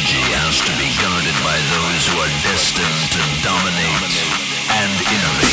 Technology has to be guarded by those who are destined to dominate and innovate.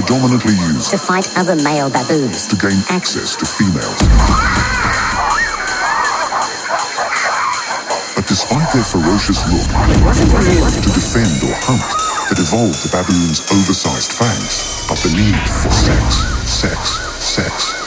predominantly used to fight other male baboons to gain access to females. But despite their ferocious look, to defend or hunt, that evolved the baboon's oversized fangs, but the need for sex, sex, sex,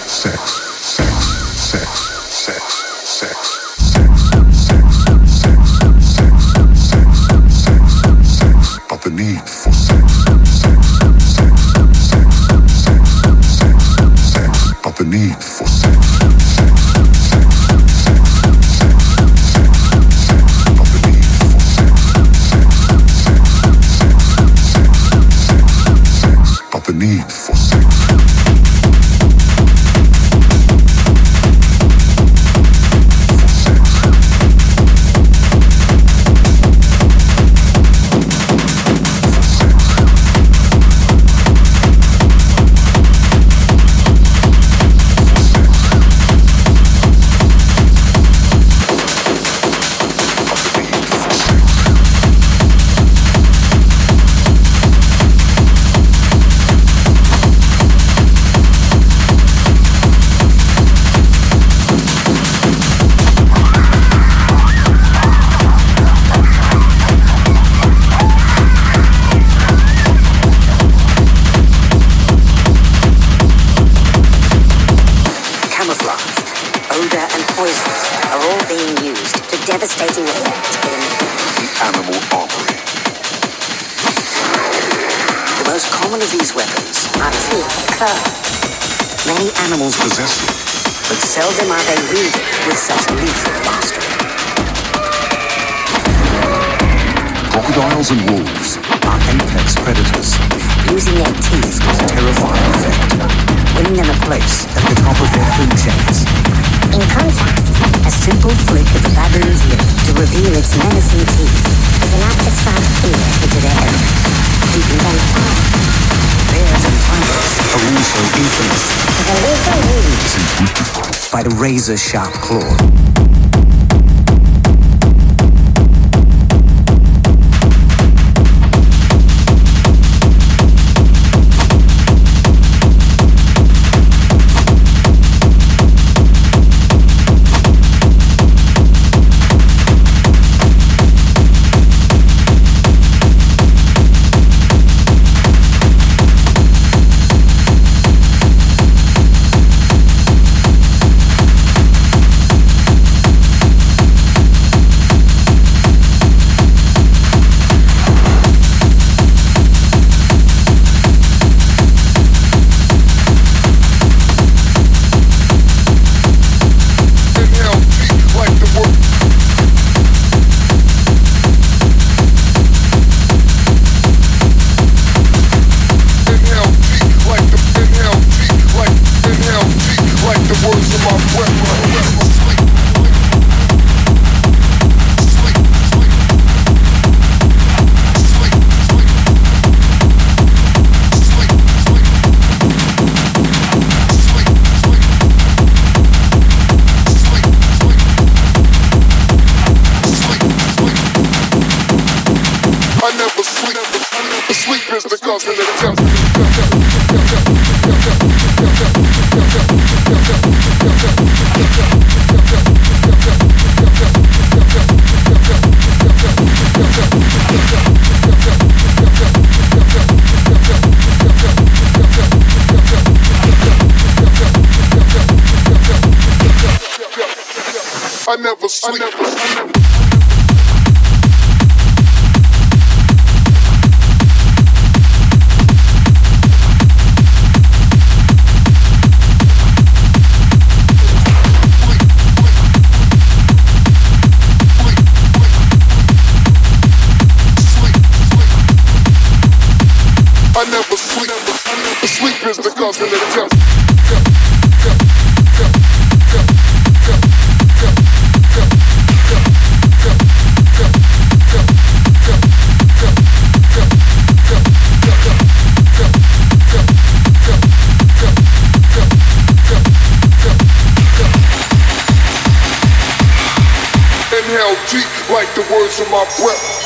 flow like the words of my breath.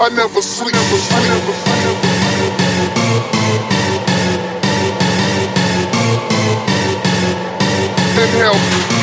I never sleep. I never sleep. I never sleep. Inhale.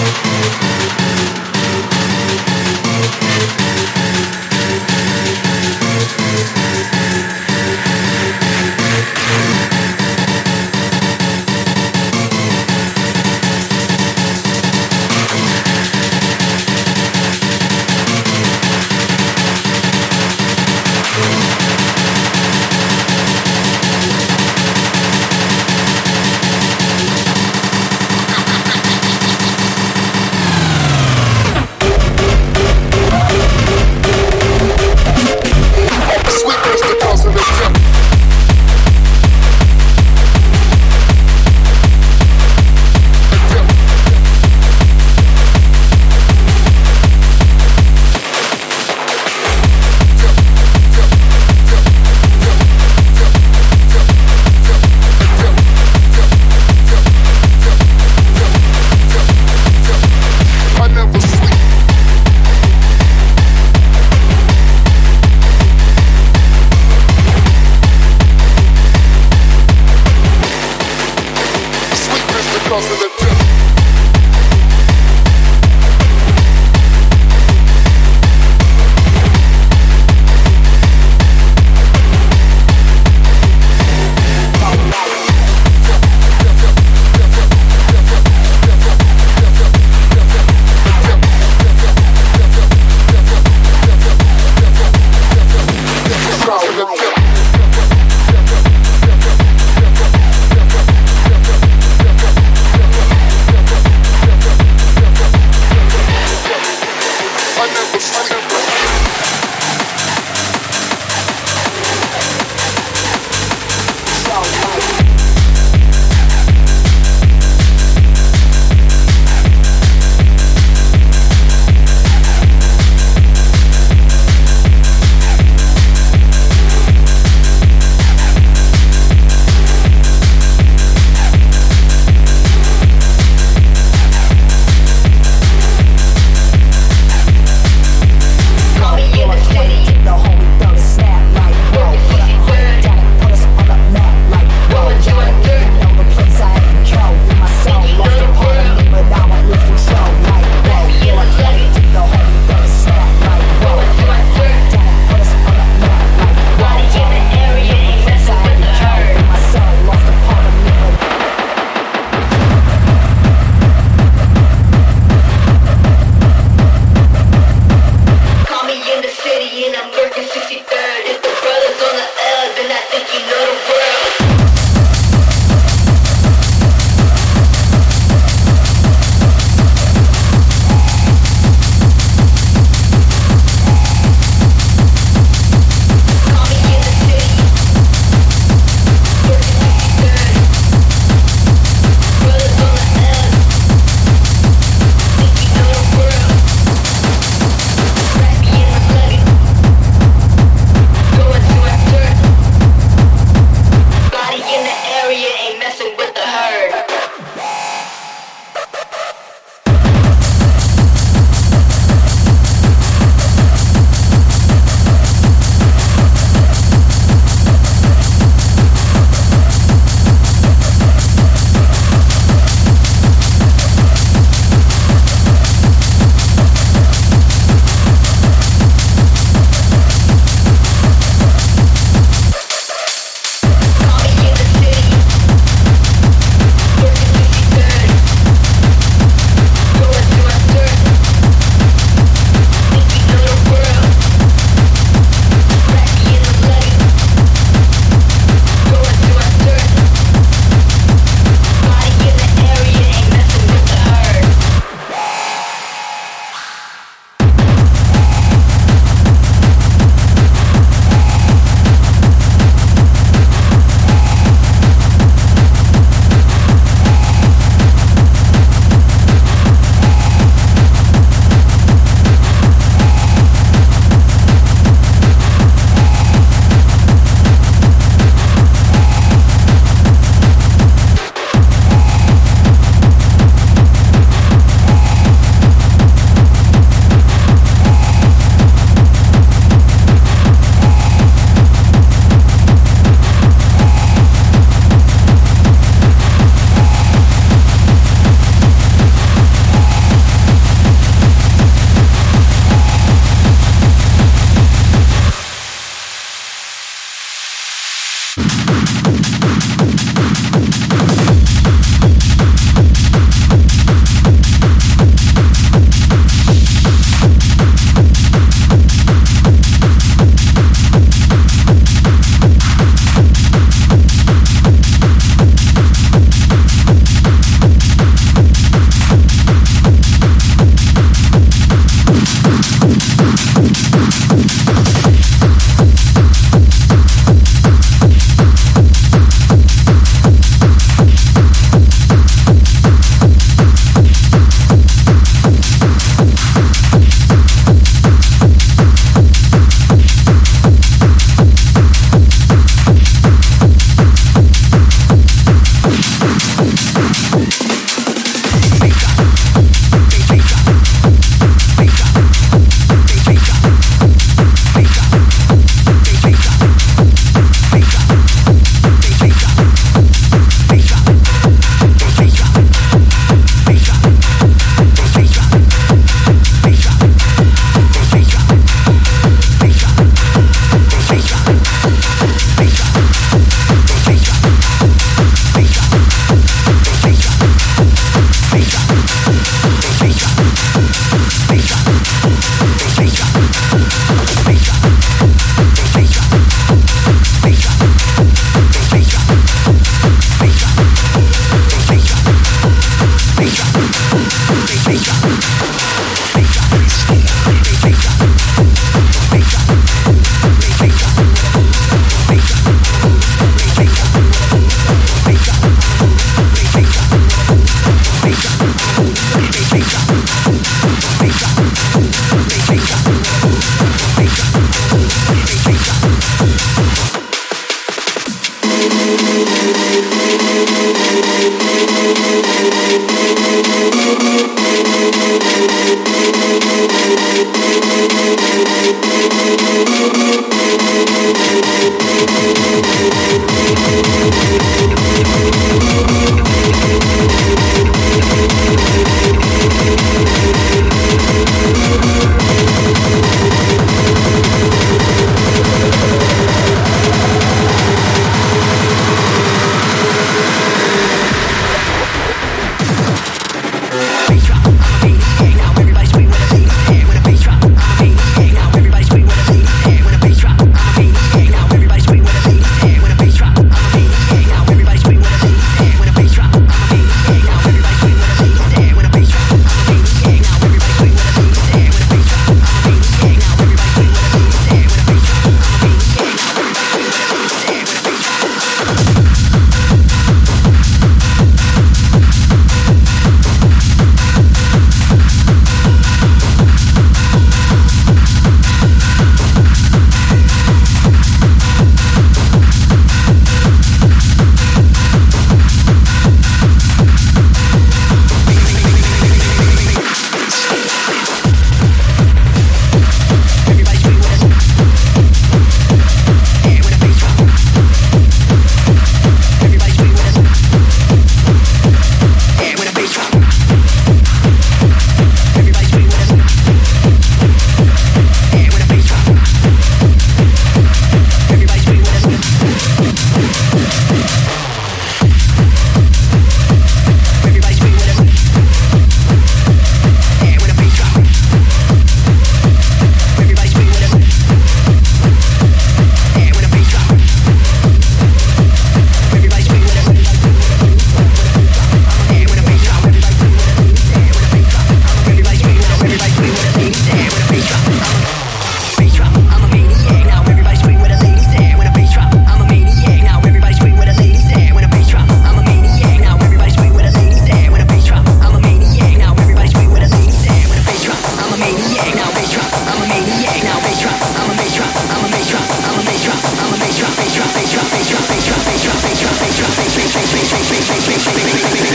Bing, bing, bing, bing, bing, bing, bing, bing.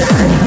done.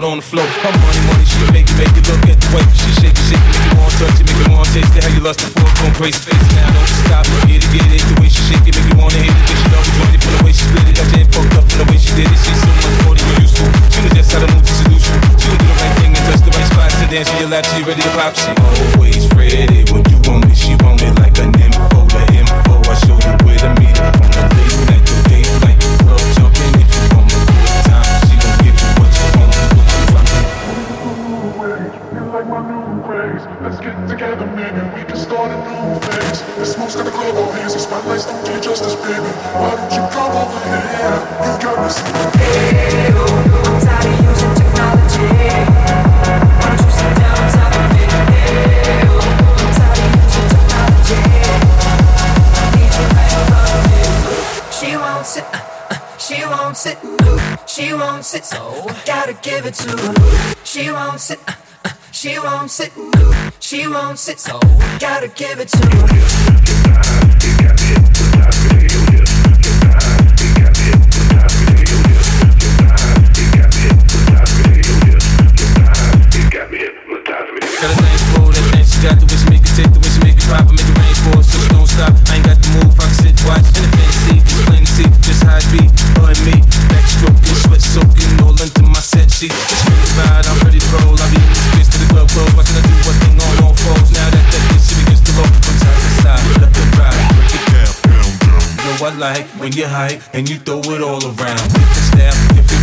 Out on the floor. Her money, money, she can make it, make it look at the way she shake it, shake it, make it want to touch it, make it want to taste it. How you lust for it, going crazy face now. Don't stop, get it, get it. The way she shake it, make you wanna hit it. Then she always want it from the way she split it. Got your fucked up from the way she did it. She's so much more than you used to. She knows just how to move to seduce you. She will do the right thing and touch the right spots. dance in your lap till you ready to pop. She always ready when you want me. She want it like an info, the info. I show you where to meet her on the late together, maybe we can start a new phase. This smoke's got the club all hazy, spotlights don't do you justice, baby. Why don't you come over here? You got singing. Hey, tired of using technology. Down me? Tired of using technology. Need you right above me. She won't sit, uh, she won't sit, she won't sit, so I gotta give it to her. She won't sit, uh, she won't sit, she won't sit, so gotta give it to her. Got a nice flow, that thing she got the way she make it take, the way she make it pop, I make it rain for so she don't stop. I ain't got the move, I can sit, watch, and the fantasy, it's plain to see, just how it be, her and me, backstroking, sweat soaking, all into my set sheet. It's really ride, I'm ready to roll, I'll be the streets to the club close, watching her do one thing on all fours. Now that that bitch she begins to roll from side to side, left and right, break it down. You know I like when you're hype and you throw it all around. Different style, different